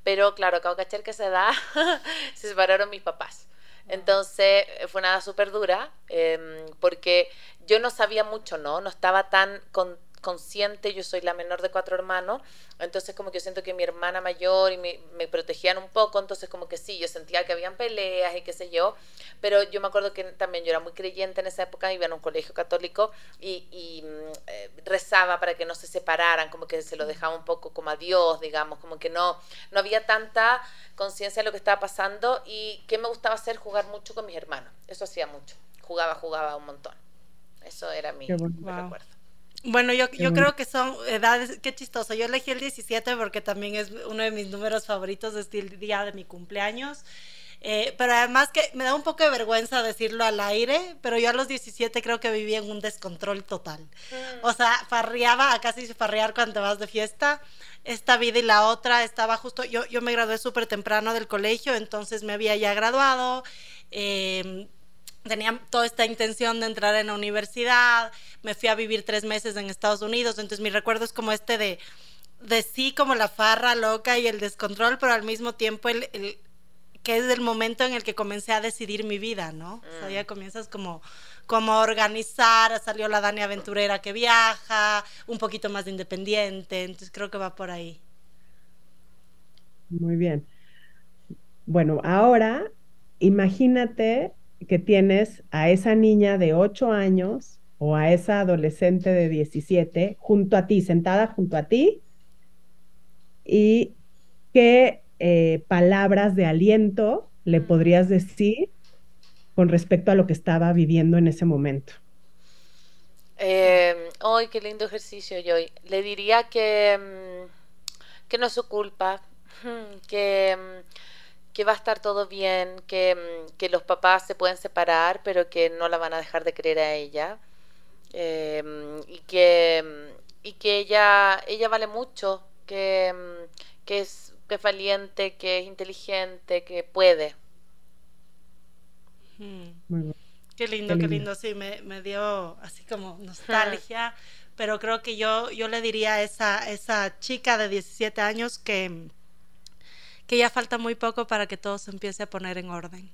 pero claro, acabo de cachar que esa edad se separaron mis papás. Entonces fue nada súper dura, em, porque yo no sabía mucho, ¿no? No estaba tan con, consciente, yo soy la menor de cuatro hermanos, entonces como que yo siento que mi hermana mayor y me, me, protegían un poco, entonces como que sí, yo sentía que habían peleas y qué sé yo, pero yo me acuerdo que también yo era muy creyente en esa época, iba en un colegio católico y, y mm, eh, rezaba para que no se separaran, como que se lo dejaba un poco como a Dios, digamos, como que no, no había tanta conciencia de lo que estaba pasando y que me gustaba hacer jugar mucho con mis hermanos, eso hacía mucho, jugaba, jugaba un montón, eso era mi, recuerdo. Bueno, yo, yo creo que son edades, qué chistoso. Yo elegí el 17 porque también es uno de mis números favoritos desde el día de mi cumpleaños. Eh, pero además que me da un poco de vergüenza decirlo al aire, pero yo a los 17 creo que vivía en un descontrol total. Mm. O sea, farreaba, a casi farrear cuando vas de fiesta. Esta vida y la otra estaba justo, yo, yo me gradué súper temprano del colegio, entonces me había ya graduado. Eh, tenía toda esta intención de entrar en la universidad, me fui a vivir tres meses en Estados Unidos, entonces mi recuerdo es como este de, de sí como la farra loca y el descontrol, pero al mismo tiempo el, que es el momento en el que comencé a decidir mi vida, ¿no? O sea, ya mm. comienzas como, como a organizar, salió la Dani aventurera que viaja, un poquito más de independiente, entonces creo que va por ahí. Muy bien. Bueno, ahora imagínate que tienes a esa niña de 8 años o a esa adolescente de 17 junto a ti, sentada junto a ti, y qué eh, palabras de aliento le podrías decir con respecto a lo que estaba viviendo en ese momento. Eh, ¡Ay, qué lindo ejercicio, Joy! Le diría que, mm, que no es su culpa, que mm, que va a estar todo bien, que, mm, que, los papás se pueden separar, pero que no la van a dejar de creer a ella. Em, y que, mm, y que ella, ella vale mucho, que, que, es, que es valiente, que es inteligente, que puede. Mm. Qué lindo, qué lindo, sí, me, me dio así como nostalgia, pero creo que yo, yo le diría a esa, esa chica de 17 años que, que ya falta muy poco para que todo se empiece a poner en orden.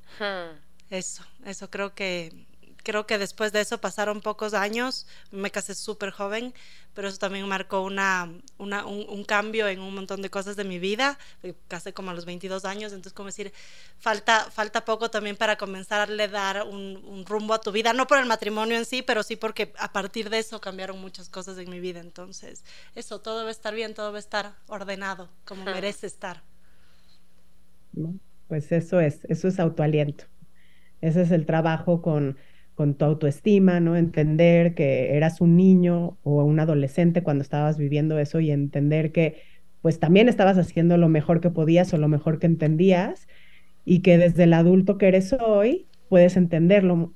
Eso, eso creo que creo que después de eso pasaron pocos años, me casé súper joven, pero eso también marcó una, una un, cambio en un montón de cosas de mi vida, me casé como a los 22 años, entonces como decir, falta, falta poco también para comenzar a dar un, rumbo a tu vida, no por el matrimonio en sí, pero sí porque a partir de eso cambiaron muchas cosas en mi vida, entonces eso, todo debe estar bien, todo debe estar ordenado, como merece estar. Pues eso es, eso es autoaliento. Ese es el trabajo con con tu autoestima, ¿no? Entender que eras un niño o un adolescente cuando estabas viviendo eso y entender que pues también estabas haciendo lo mejor que podías o lo mejor que entendías y que desde el adulto que eres hoy puedes entenderlo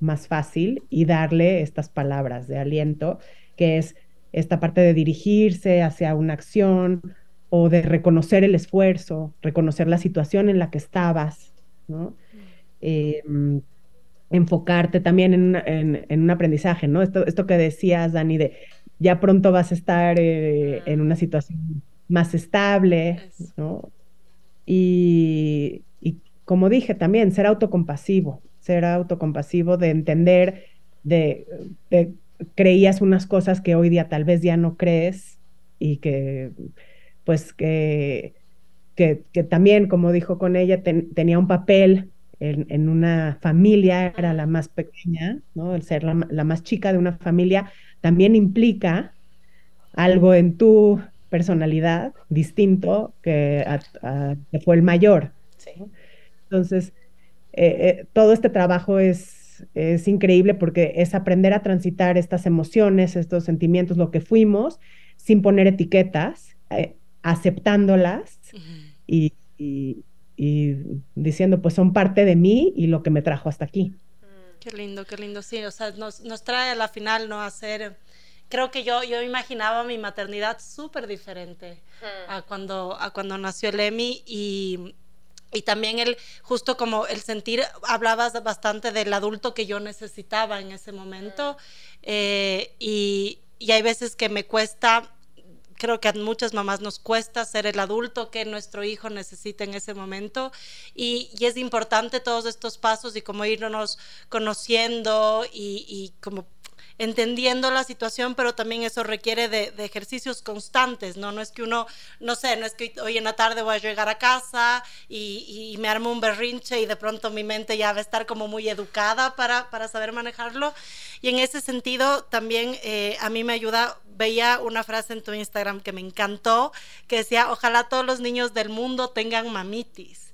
más fácil y darle estas palabras de aliento, que es esta parte de dirigirse hacia una acción o de reconocer el esfuerzo, reconocer la situación en la que estabas, ¿no? Eh, enfocarte también en, en, un aprendizaje, ¿no? Esto, esto que decías, Dani, de ya pronto vas a estar eh, en una situación más estable, ¿no? Y, y, como dije también, ser autocompasivo, ser autocompasivo de entender de, creías unas cosas que hoy día tal vez ya no crees y que pues que, que, también, como dijo con ella, tenía un papel en, una familia, era la más pequeña, ¿no? El ser la, más chica de una familia también implica algo en tu personalidad distinto que, fue el mayor. Entonces, eh, eh, todo este trabajo es, es increíble porque es aprender a transitar estas emociones, estos sentimientos, lo que fuimos, sin poner etiquetas, eh, aceptándolas y, y diciendo, pues son parte de mí y lo que me trajo hasta aquí. Mm, qué lindo, qué lindo, sí, o sea, nos, nos trae a la final, ¿no? Hacer, creo que yo, yo imaginaba mi maternidad súper diferente mm. a, cuando, a cuando nació el Emi y, y también el, justo como el sentir, hablabas bastante del adulto que yo necesitaba en ese momento mm. eh, y, y hay veces que me cuesta creo que a muchas mamás nos cuesta ser el adulto que nuestro hijo necesita en ese momento. Y, es importante todos estos pasos y como irnos conociendo y, y como entendiendo la situación, pero también eso requiere de, ejercicios constantes, ¿no? No es que uno, no sé, no es que hoy en la tarde voy a llegar a casa y, me armo un berrinche y de pronto mi mente ya va a estar como muy educada para, para saber manejarlo. Y en ese sentido también eh, a mí me ayuda, veía una frase en tu Instagram que me encantó, que decía, ojalá todos los niños del mundo tengan mamitis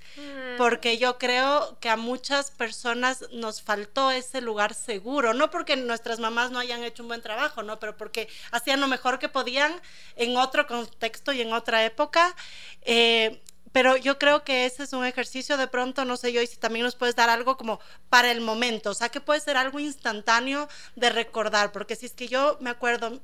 porque yo creo que a muchas personas nos faltó ese lugar seguro, no porque nuestras mamás no hayan hecho un buen trabajo, no, pero porque hacían lo mejor que podían en otro contexto y en otra época. Eh, pero yo creo que ese es un ejercicio de pronto, no sé yo, y si también nos puedes dar algo como para el momento, o sea, que puede ser algo instantáneo de recordar, porque si es que yo me acuerdo,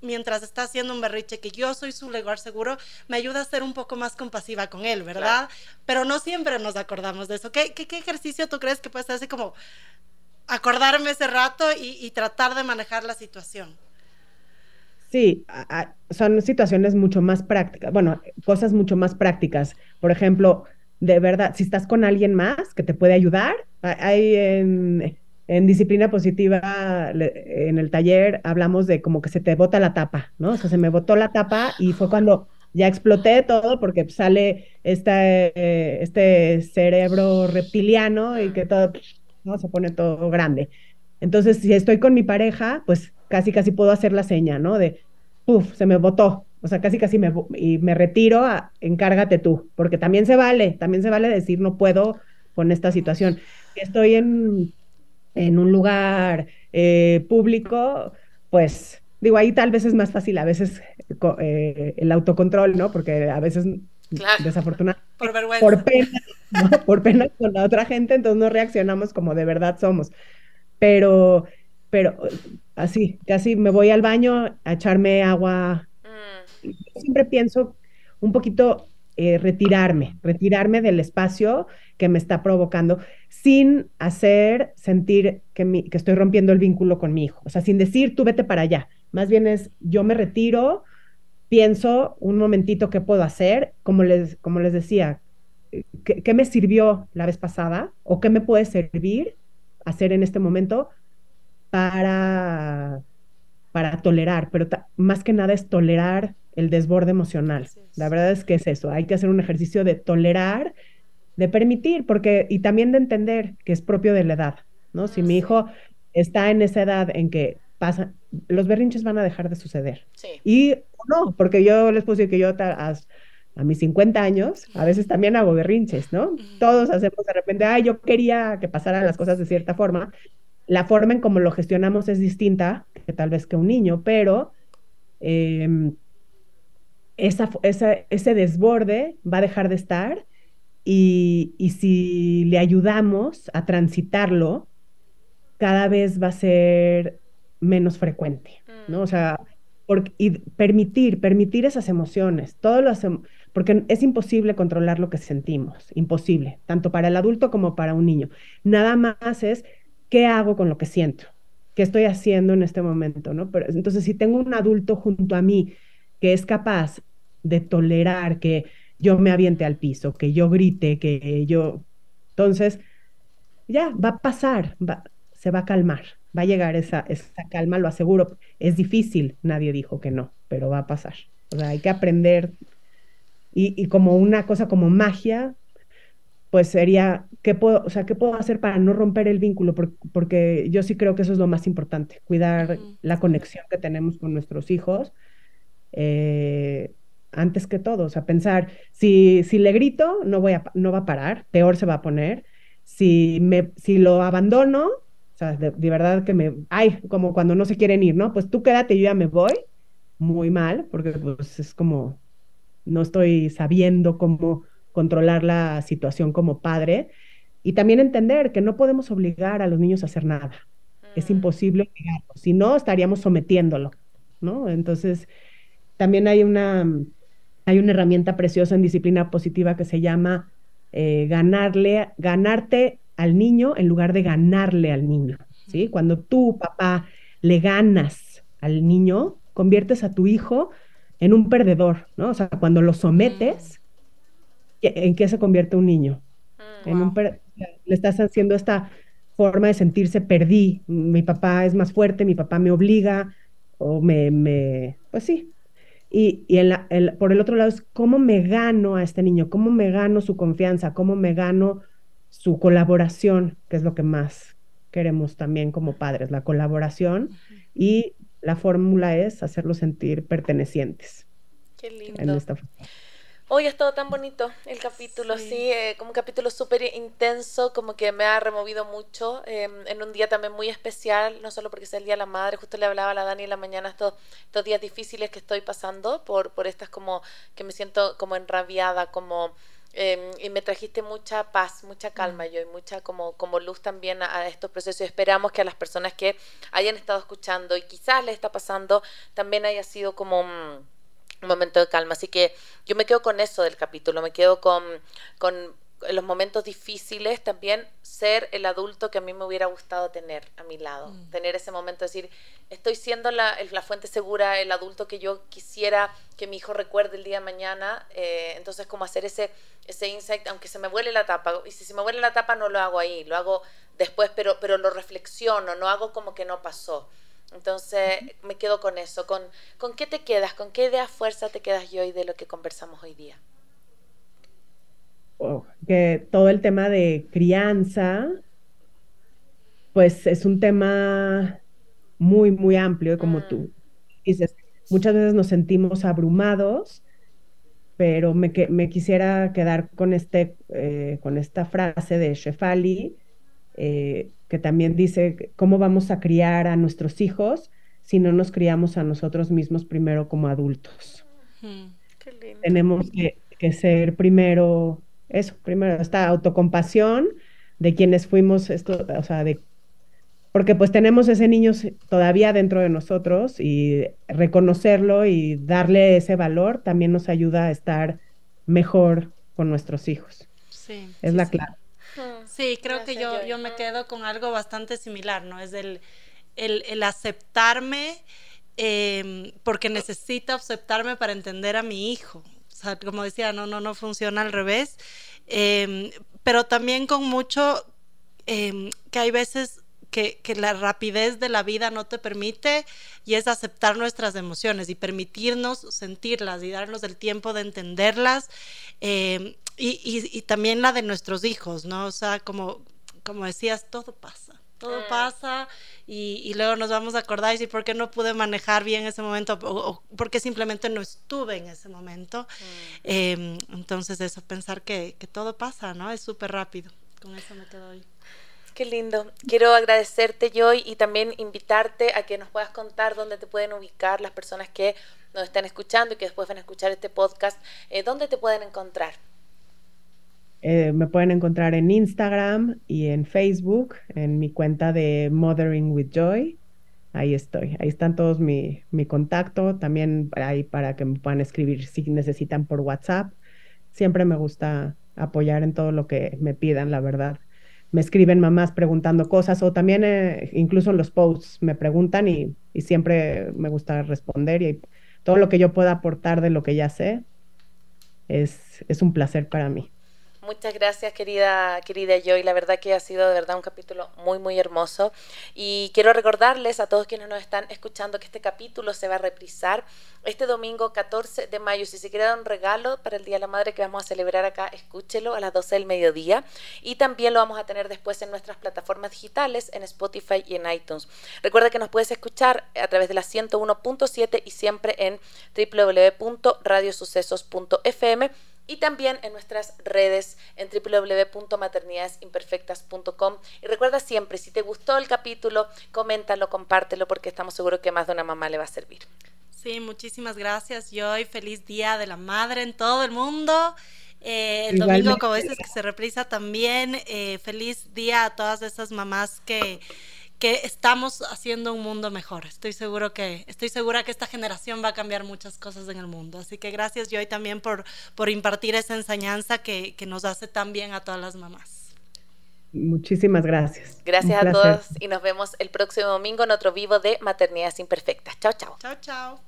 mientras está haciendo un berriche, que yo soy su lugar seguro, me ayuda a ser un poco más compasiva con él, ¿verdad? Pero no siempre nos acordamos de eso. ¿Qué, qué, ejercicio tú crees que puede ser así como acordarme ese rato y, tratar de manejar la situación? Sí, son situaciones mucho más prácticas, bueno, cosas mucho más prácticas. Por ejemplo, de verdad, si estás con alguien más que te puede ayudar, hay en, en disciplina positiva, en el taller, hablamos de como que se te bota la tapa, ¿no? O sea, se me botó la tapa y fue cuando ya exploté todo porque sale este, este cerebro reptiliano y que todo, ¿no? Se pone todo grande. Entonces, si estoy con mi pareja, pues casi, casi puedo hacer la seña, ¿no? De, puf, se me botó. O sea, casi, casi me, y me retiro a, encárgate tú, porque también se vale, también se vale decir, no puedo con esta situación. Estoy en en un lugar eh, público, pues digo, ahí tal vez es más fácil a veces eh, el autocontrol, ¿no? Porque a veces, desafortunadamente, por, por pena, por pena con la otra gente, entonces no reaccionamos como de verdad somos. Pero, pero así, casi me voy al baño a echarme agua. Mm. Siempre pienso un poquito eh, retirarme, retirarme del espacio que me está provocando, sin hacer sentir que, que estoy rompiendo el vínculo con mi hijo. O sea, sin decir, tú vete para allá. Más bien es, yo me retiro, pienso un momentito qué puedo hacer, como les, como les decía, ¿qué, me sirvió la vez pasada o qué me puede servir hacer en este momento para, para tolerar, pero más que nada es tolerar el desborde emocional. La verdad es que es eso, hay que hacer un ejercicio de tolerar, de permitir, porque y también de entender que es propio de la edad, ¿no? Si mi hijo está en esa edad en que pasa, los berrinches van a dejar de suceder. Y no, porque yo les puse que yo a, a, mis 50 años, a veces también hago berrinches, ¿no? Todos hacemos de repente, ay, yo quería que pasaran las cosas de cierta forma. La forma en cómo lo gestionamos es distinta que tal vez que un niño, pero em, esa, ese desborde va a dejar de estar y, y si le ayudamos a transitarlo, cada vez va a ser menos frecuente, ¿no? O sea, y permitir, permitir esas emociones, todo lo hacemos, porque es imposible controlar lo que sentimos, imposible, tanto para el adulto como para un niño. Nada más es qué hago con lo que siento, qué estoy haciendo en este momento, ¿no? Pero, entonces, si tengo un adulto junto a mí que es capaz de tolerar que yo me aviente al piso, que yo grite, que yo, entonces, ya, va a pasar, va, se va a calmar, va a llegar esa, esa calma, lo aseguro. Es difícil, nadie dijo que no, pero va a pasar. O sea, hay que aprender. Y, como una cosa como magia, pues sería, ¿qué puedo, o sea, ¿qué puedo hacer para no romper el vínculo? Porque, yo sí creo que eso es lo más importante, cuidar la conexión que tenemos con nuestros hijos. Eh, antes que todo, o sea, pensar, si, si le grito, no, voy a, no va a parar, peor se va a poner. Si, me, si lo abandono, o sea, de, verdad que me, ay, como cuando no se quieren ir, ¿no? Pues tú quédate, yo ya me voy, muy mal, porque pues es como, no estoy sabiendo cómo controlar la situación como padre. Y también entender que no podemos obligar a los niños a hacer nada. Es mm. imposible obligarlos, si no, estaríamos sometiéndolo, ¿no? Entonces, también hay una, hay una herramienta preciosa en disciplina positiva que se llama eh, ganarle, ganarte al niño en lugar de ganarle al niño, ¿sí? Cuando tú, papá, le ganas al niño, conviertes a tu hijo en un perdedor, ¿no? O sea, cuando lo sometes, ¿en qué se convierte un niño? Mm, en un le estás haciendo esta forma de sentirse perdí, mi papá es más fuerte, mi papá me obliga, o me, me pues sí. Y, y en la, por el otro lado es cómo me gano a este niño, cómo me gano su confianza, cómo me gano su colaboración, que es lo que más queremos también como padres, la colaboración y la fórmula es hacerlos sentir pertenecientes. Qué lindo. Hoy ha estado tan bonito el capítulo, sí, eh, como un capítulo súper intenso, como que me ha removido mucho, em, en un día también muy especial, no solo porque es el Día de la Madre, justo le hablaba a la Dani en la mañana estos, estos días difíciles que estoy pasando por, por estas como que me siento como enrabiada, como Em, y me trajiste mucha paz, mucha calma yo y mucha como, como luz también a, estos procesos. Esperamos que a las personas que hayan estado escuchando y quizás les está pasando, también haya sido como un, momento de calma. Así que yo me quedo con eso del capítulo, me quedo con, con los momentos difíciles también ser el adulto que a mí me hubiera gustado tener a mi lado, mm. tener ese momento de decir, estoy siendo la, la, fuente segura, el adulto que yo quisiera que mi hijo recuerde el día de mañana, eh, entonces como hacer ese, ese insight, aunque se me vuele la tapa, y si se me vuele la tapa no lo hago ahí, lo hago después, pero, pero lo reflexiono, no hago como que no pasó. Entonces me quedo con eso, con, con qué te quedas, con qué idea fuerza te quedas yo hoy de lo que conversamos hoy día que todo el tema de crianza, pues es un tema muy, muy amplio, como tú mm. dices, muchas veces nos sentimos abrumados, pero me, me quisiera quedar con, este, eh, con esta frase de Shefali, eh, que también dice, ¿cómo vamos a criar a nuestros hijos si no nos criamos a nosotros mismos primero como adultos? Tenemos que, que ser primero eso, primero, esta autocompasión de quienes fuimos, esto, o sea, de porque pues tenemos ese niño todavía dentro de nosotros y reconocerlo y darle ese valor también nos ayuda a estar mejor con nuestros hijos. Sí. Es la clave. Sí, creo que yo, yo me quedo con algo bastante similar, ¿no? Es el, el, aceptarme em, porque necesito aceptarme para entender a mi hijo. O sea, como decía, no, no, no funciona al revés. Em, pero también con mucho em, que hay veces que, la rapidez de la vida no te permite y es aceptar nuestras emociones y permitirnos sentirlas y darnos el tiempo de entenderlas eh, y, también la de nuestros hijos, ¿no? O sea, como, como decías, todo pasa. Todo mm. pasa y, luego nos vamos a acordar y decir por qué no pude manejar bien ese momento o, por qué simplemente no estuve en ese momento. Mm. Em, entonces eso, pensar que, que todo pasa, ¿no? Es súper rápido. Con eso me quedo hoy. Qué lindo. Quiero agradecerte, Joy, y también invitarte a que nos puedas contar dónde te pueden ubicar las personas que nos están escuchando y que después van a escuchar este podcast. Eh, ¿Dónde te pueden encontrar? Eh, me pueden encontrar en Instagram y en Facebook, en mi cuenta de Mothering with Joy. Ahí estoy. Ahí están todos mi, mi contacto. También ahí para que me puedan escribir si necesitan por WhatsApp. Siempre me gusta apoyar en todo lo que me pidan, la verdad me escriben mamás preguntando cosas o también eh, incluso en los posts me preguntan y, y, siempre me gusta responder y todo lo que yo pueda aportar de lo que ya sé es, es un placer para mí. Muchas gracias, querida, querida Joy. La verdad que ha sido de verdad un capítulo muy, muy hermoso. Y quiero recordarles a todos quienes nos están escuchando que este capítulo se va a reprisar este domingo 14 de mayo. Si se quiere dar un regalo para el Día de la Madre que vamos a celebrar acá, escúchelo a las 12 del mediodía. Y también lo vamos a tener después en nuestras plataformas digitales, en Spotify y en iTunes. Recuerda que nos puedes escuchar a través de la 101.7 y siempre en www.radiosucesos.fm y también en nuestras redes en www.maternidadesimperfectas.com. Y recuerda siempre, si te gustó el capítulo, coméntalo, compártelo, porque estamos seguros que más de una mamá le va a servir. Sí, muchísimas gracias, Joy. Feliz Día de la Madre en todo el mundo. Eh, el domingo, como dices, que se reprisa también. Eh, feliz día a todas esas mamás que que estamos haciendo un mundo mejor. Estoy seguro que estoy segura que esta generación va a cambiar muchas cosas en el mundo. Así que gracias Joy también por por impartir esa enseñanza que, que nos hace tan bien a todas las mamás. Muchísimas gracias. Gracias a todos y nos vemos el próximo domingo en otro vivo de Maternidades Imperfectas. Chao, chao. Chao, chao.